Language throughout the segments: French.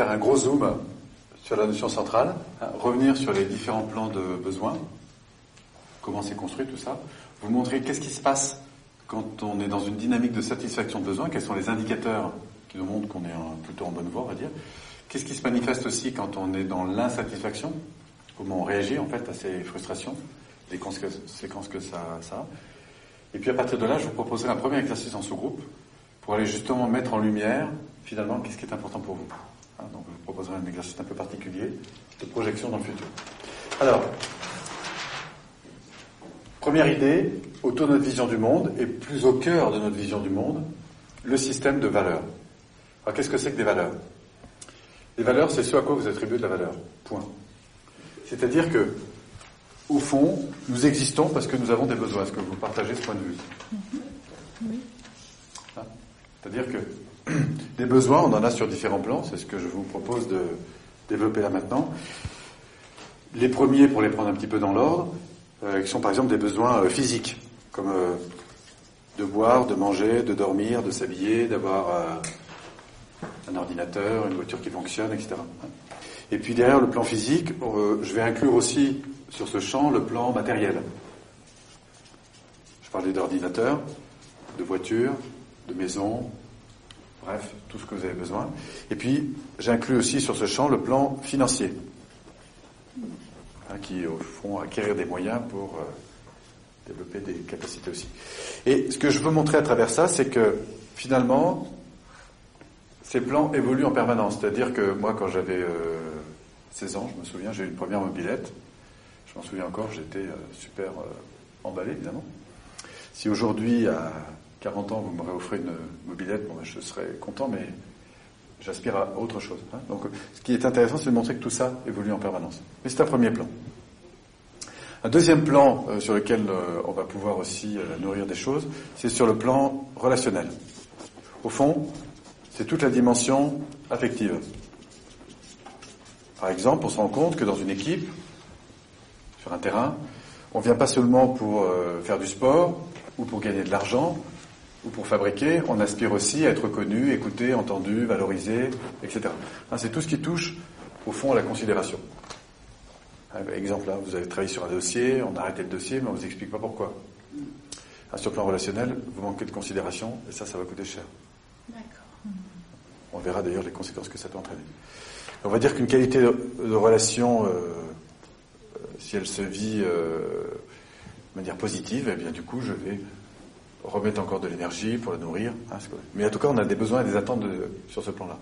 faire un gros zoom sur la notion centrale, hein, revenir sur les différents plans de besoins, comment c'est construit tout ça, vous montrer qu'est-ce qui se passe quand on est dans une dynamique de satisfaction de besoin, quels sont les indicateurs qui nous montrent qu'on est plutôt en bonne voie, on va dire. Qu'est-ce qui se manifeste aussi quand on est dans l'insatisfaction? Comment on réagit en fait à ces frustrations, les conséquences que ça, ça a. Et puis à partir de là, je vous proposerai un premier exercice en sous-groupe pour aller justement mettre en lumière finalement qu'est-ce qui est important pour vous. Hein, donc je vous proposerai un exercice un peu particulier de projection dans le futur. Alors, première idée, autour de notre vision du monde et plus au cœur de notre vision du monde, le système de valeurs. Alors qu'est-ce que c'est que des valeurs? Les valeurs, c'est ce à quoi vous attribuez de la valeur. Point. C'est-à-dire que, au fond, nous existons parce que nous avons des besoins. Est-ce que vous partagez ce point de vue oui. Hein? C'est-à-dire que des besoins, on en a sur différents plans, c'est ce que je vous propose de développer là maintenant. Les premiers, pour les prendre un petit peu dans l'ordre, euh, qui sont par exemple des besoins euh, physiques, comme euh, de boire, de manger, de dormir, de s'habiller, d'avoir un ordinateur, une voiture qui fonctionne, etc. Et puis derrière le plan physique, je vais inclure aussi sur ce champ le plan matériel. Je parlais d'ordinateur, de voiture, de maison, bref, tout ce que vous avez besoin. Et puis j'inclus aussi sur ce champ le plan financier, hein, qui au fond acquérir des moyens pour euh, développer des capacités aussi. Et ce que je veux montrer à travers ça, c'est que finalement, ces plans évoluent en permanence. C'est-à-dire que moi, quand j'avais 16 euh, ans, je me souviens, j'ai eu une première mobilette. Je m'en souviens encore, j'étais euh, super emballé, évidemment. Si aujourd'hui, 40 ans, vous m'aurez offert une mobilette, bon, ben, je serais content, mais j'aspire à autre chose. Hein. Donc, ce qui est intéressant, c'est de montrer que tout ça évolue en permanence. Mais c'est un premier plan. Un deuxième plan sur lequel on va pouvoir aussi nourrir des choses, c'est sur le plan relationnel. Au fond, c'est toute la dimension affective. Par exemple, on se rend compte que dans une équipe, sur un terrain, on ne vient pas seulement pour euh, faire du sport ou pour gagner de l'argent ou pour fabriquer, on aspire aussi à être reconnu, écouté, entendu, valorisé, etc. Hein, c'est tout ce qui touche au fond à la considération. exemple là, vous avez travaillé sur un dossier, on a arrêté le dossier, mais on ne vous explique pas pourquoi. Hein, sur le plan relationnel, vous manquez de considération et ça, ça va coûter cher. On verra d'ailleurs les conséquences que ça peut entraîner. On va dire qu'une qualité de, relation, euh, euh, si elle se vit euh, de manière positive, eh bien du coup, je vais remettre encore de l'énergie pour la nourrir. Hein, mais en tout cas, on a des besoins et des attentes sur ce plan-là,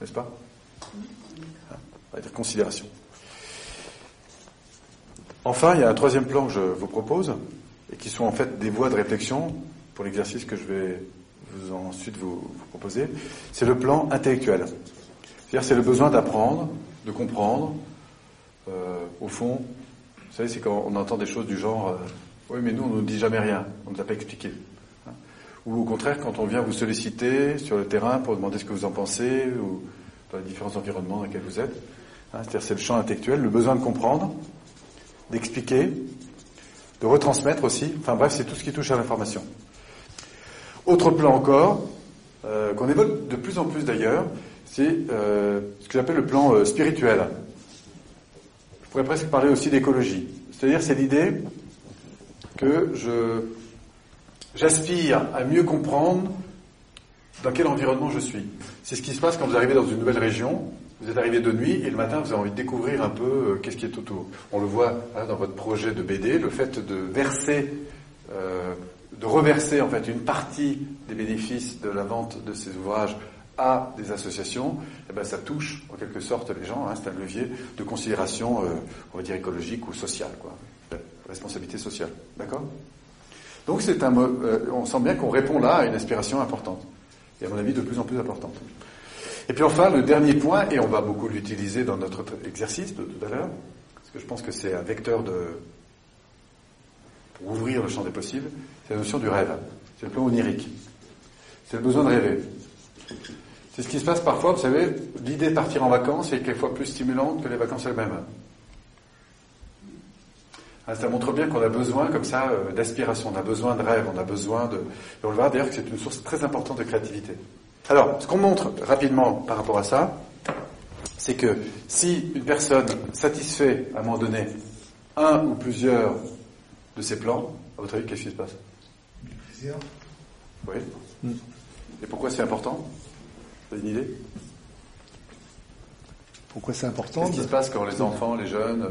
n'est-ce pas? Hein, On va dire considération. Enfin, il y a un troisième plan que je vous propose, et qui sont en fait des voies de réflexion pour l'exercice que je vais vous ensuite vous, proposer, c'est le plan intellectuel. C'est-à-dire c'est le besoin d'apprendre, de comprendre. Euh, au fond, vous savez, c'est quand on entend des choses du genre euh, Oui, mais nous, on ne nous dit jamais rien, on ne nous a pas expliqué. Ou au contraire, quand on vient vous solliciter sur le terrain pour demander ce que vous en pensez, ou dans les différents environnements dans lesquels vous êtes. Hein, c'est-à-dire c'est le champ intellectuel, le besoin de comprendre, d'expliquer, de retransmettre aussi. Enfin bref, c'est tout ce qui touche à l'information. Autre plan encore, euh, qu'on évoque de plus en plus d'ailleurs, c'est euh, ce que j'appelle le plan euh, spirituel. Je pourrais presque parler aussi d'écologie. C'est-à-dire c'est l'idée que je j'aspire à mieux comprendre dans quel environnement je suis. C'est ce qui se passe quand vous arrivez dans une nouvelle région. Vous êtes arrivé de nuit et le matin vous avez envie de découvrir un peu qu'est-ce qui est autour. On le voit hein, dans votre projet de BD, le fait de verser de reverser en fait une partie des bénéfices de la vente de ces ouvrages à des associations, eh ben, ça touche en quelque sorte les gens. Hein, c'est un levier de considération, euh, on va dire écologique ou sociale, quoi, responsabilité sociale, d'accord? Donc c'est un, euh, on sent bien qu'on répond là à une aspiration importante, et à mon avis de plus en plus importante. Et puis enfin le dernier point, et on va beaucoup l'utiliser dans notre exercice de tout à l'heure, parce que je pense que c'est un vecteur de pour ouvrir le champ des possibles, c'est la notion du rêve. C'est le plan onirique. C'est le besoin de rêver. C'est ce qui se passe parfois, vous savez, l'idée de partir en vacances est quelquefois plus stimulante que les vacances elles-mêmes. Ah, ça montre bien qu'on a besoin comme ça euh, d'aspiration, on a besoin de rêve, on a besoin de... on le verra d'ailleurs que c'est une source très importante de créativité. Alors, ce qu'on montre rapidement par rapport à ça, c'est que si une personne satisfait à un moment donné un ou plusieurs de ses plans, à votre avis, qu'est-ce qui se passe? Plaisir. Oui. Et pourquoi c'est important? Vous avez une idée? Pourquoi c'est important Qu'est-ce qui se passe quand les enfants, les jeunes,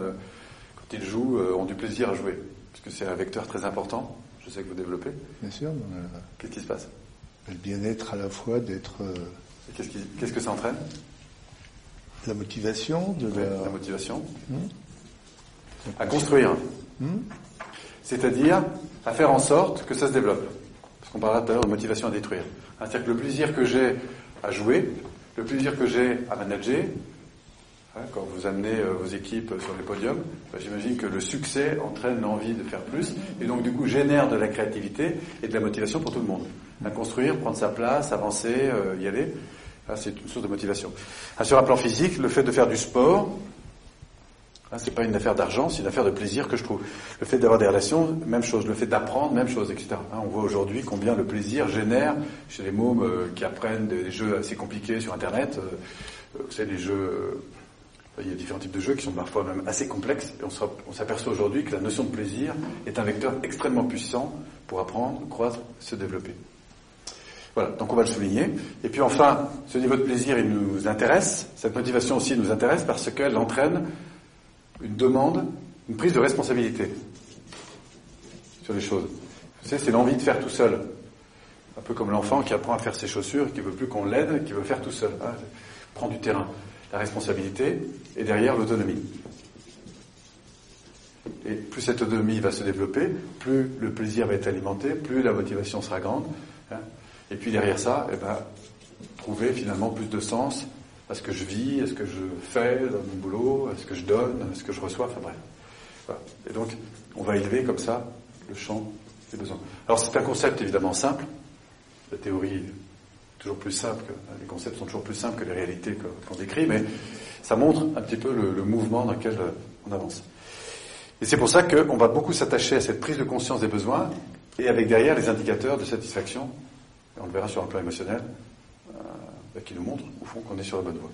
euh, quand ils jouent, euh, ont du plaisir à jouer Parce que c'est un vecteur très important, je sais que vous développez. Bien sûr, le, Qu'est-ce qui se passe? le bien-être à la fois d'être euh, Qu'est-ce qui- qu'est-ce que ça entraîne? La motivation, de la, La motivation Hmm? À construire. Hmm? C'est-à-dire à faire en sorte que ça se développe. Parce qu'on parlait tout à l'heure de motivation à détruire. C'est-à-dire que le plaisir que j'ai à jouer, le plaisir que j'ai à manager, quand vous amenez euh, vos équipes sur les podiums, ben, j'imagine que le succès entraîne l'envie de faire plus, et donc du coup génère de la créativité et de la motivation pour tout le monde. À construire, prendre sa place, avancer, euh, y aller, hein, c'est une source de motivation. Ah, sur un plan physique, le fait de faire du sport, Hein, c'est pas une affaire d'argent, c'est une affaire de plaisir que je trouve. Le fait d'avoir des relations, même chose. Le fait d'apprendre, même chose, etc. Hein, on voit aujourd'hui combien le plaisir génère chez les mômes euh, qui apprennent des jeux assez compliqués sur Internet. vous savez, les jeux, il y a différents types de jeux qui sont parfois même assez complexes. Et on s'aperçoit aujourd'hui que la notion de plaisir est un vecteur extrêmement puissant pour apprendre, croître, se développer. Voilà, donc on va le souligner. Et puis enfin, ce niveau de plaisir, il nous intéresse. Cette motivation aussi nous intéresse parce qu'elle entraîne une demande, une prise de responsabilité sur les choses. Vous savez, c'est l'envie de faire tout seul. Un peu comme l'enfant qui apprend à faire ses chaussures, qui veut plus qu'on l'aide, qui veut faire tout seul. hein. Prend du terrain. La responsabilité et derrière l'autonomie. Et plus cette autonomie va se développer, plus le plaisir va être alimenté, plus la motivation sera grande. hein. Et puis derrière ça, eh ben, trouver finalement plus de sens à ce que je vis, à ce que je fais dans mon boulot, à ce que je donne, à ce que je reçois, enfin bref. Et donc, on va élever comme ça le champ des besoins. Alors c'est un concept évidemment simple. La théorie toujours plus simple, que, les concepts sont toujours plus simples que les réalités qu'on décrit, mais ça montre un petit peu le, le mouvement dans lequel euh, on avance. Et c'est pour ça qu'on va beaucoup s'attacher à cette prise de conscience des besoins et avec derrière les indicateurs de satisfaction, et on le verra sur un plan émotionnel, euh, qui nous montrent au fond qu'on est sur la bonne voie.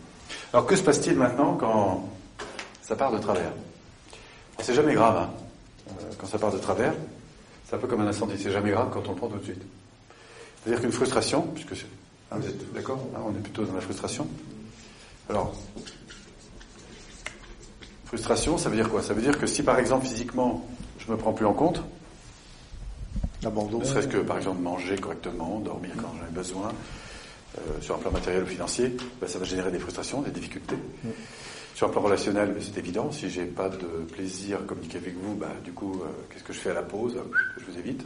Alors que se passe-t-il maintenant quand ça part de travers? C'est jamais grave hein, euh, quand ça part de travers. C'est un peu comme un incendie, c'est jamais grave quand on le prend tout de suite. C'est-à-dire qu'une frustration, puisque hein, vous êtes d'accord Hein, On est plutôt dans la frustration. Alors, frustration, ça veut dire quoi? Ça veut dire que si par exemple physiquement je me prends plus en compte, ne serait-ce que par exemple manger correctement, dormir quand j'en ai besoin, euh, sur un plan matériel ou financier, ben, ça va générer des frustrations, des difficultés. Sur un plan relationnel, ben, c'est évident, si j'ai pas de plaisir à communiquer avec vous, ben, du coup, euh, qu'est-ce que je fais à la pause? Je vous évite.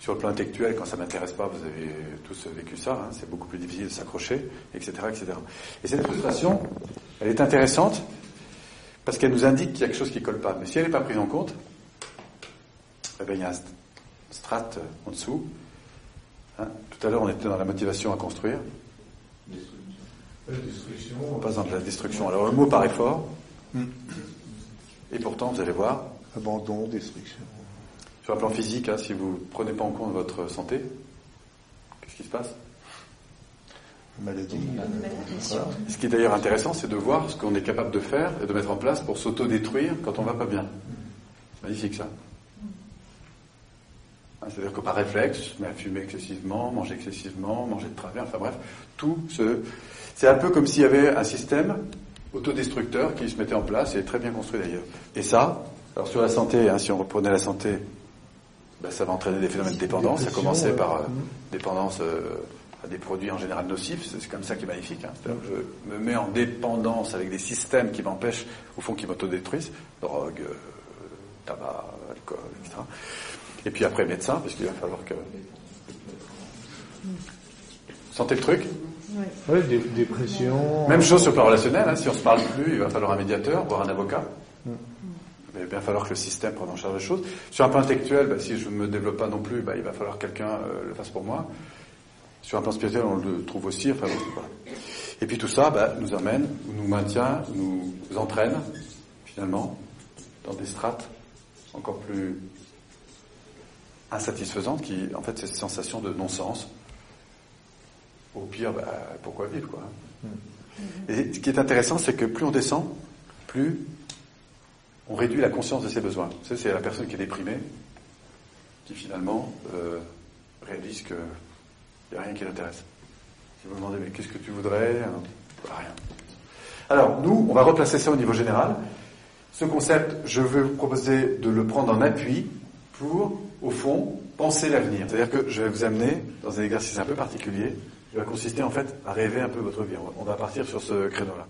Sur le plan intellectuel, quand ça m'intéresse pas, vous avez tous vécu ça, hein, c'est beaucoup plus difficile de s'accrocher, etc., etc. Et cette frustration, elle est intéressante parce qu'elle nous indique qu'il y a quelque chose qui colle pas. Mais si elle n'est pas prise en compte, eh ben, il y a un strate en dessous. Hein, tout à l'heure, on était dans la motivation à construire. On passe dans de la destruction. Alors le mot paraît fort, et pourtant, vous allez voir, Abandon, destruction. sur un plan physique, hein, si vous prenez pas en compte votre santé, qu'est-ce qui se passe? Maladie. Voilà. Ce qui est d'ailleurs intéressant, c'est de voir ce qu'on est capable de faire et de mettre en place pour s'auto-détruire quand on va pas bien. Magnifique ça. Hein, C'est-à-dire que par réflexe, je me mets à fumer excessivement, manger excessivement, manger de travers, enfin bref, tout ce... C'est un peu comme s'il y avait un système autodestructeur qui se mettait en place et très bien construit d'ailleurs. Et ça, alors sur la santé, hein, si on reprenait la santé, ben, ça va entraîner des phénomènes de dépendance. Ça commençait par euh, Mhm. dépendance euh, à des produits en général nocifs. C'est c'est comme ça qui est magnifique. Hein. C'est-à-dire que je me mets en dépendance avec des systèmes qui m'empêchent, au fond, qui m'autodétruisent. Drogue, euh, tabac, alcool, etc. Et puis après, médecin, parce qu'il va falloir que... Sentez le truc Ouais, dé- dépression. Même chose sur le plan relationnel. hein. Si on se parle plus, il va falloir un médiateur, voire un avocat. Mm. Mais il va bien falloir que le système prenne en charge les choses. Sur un plan intellectuel, bah, si je ne me développe pas non plus, bah, il va falloir que quelqu'un euh, le fasse pour moi. Sur un plan spirituel, on le trouve aussi. Enfin, voilà. Et puis tout ça bah, nous amène, nous maintient, nous entraîne, finalement, dans des strates encore plus insatisfaisantes qui, en fait, c'est cette sensation de non-sens. au pire, bah, pourquoi vivre quoi Et ce qui est intéressant, c'est que plus on descend, plus on réduit la conscience de ses besoins. Ça, c'est la personne qui est déprimée, qui finalement euh, réalise qu'il n'y a rien qui l'intéresse. Si vous me demandez, mais qu'est-ce que tu voudrais bah, Rien. Alors, nous, on va replacer ça au niveau général. Ce concept, je vais vous proposer de le prendre en appui pour, au fond, penser l'avenir. C'est-à-dire que je vais vous amener dans un exercice un peu particulier qui va consister en fait à rêver un peu votre vie. On va partir sur ce créneau-là.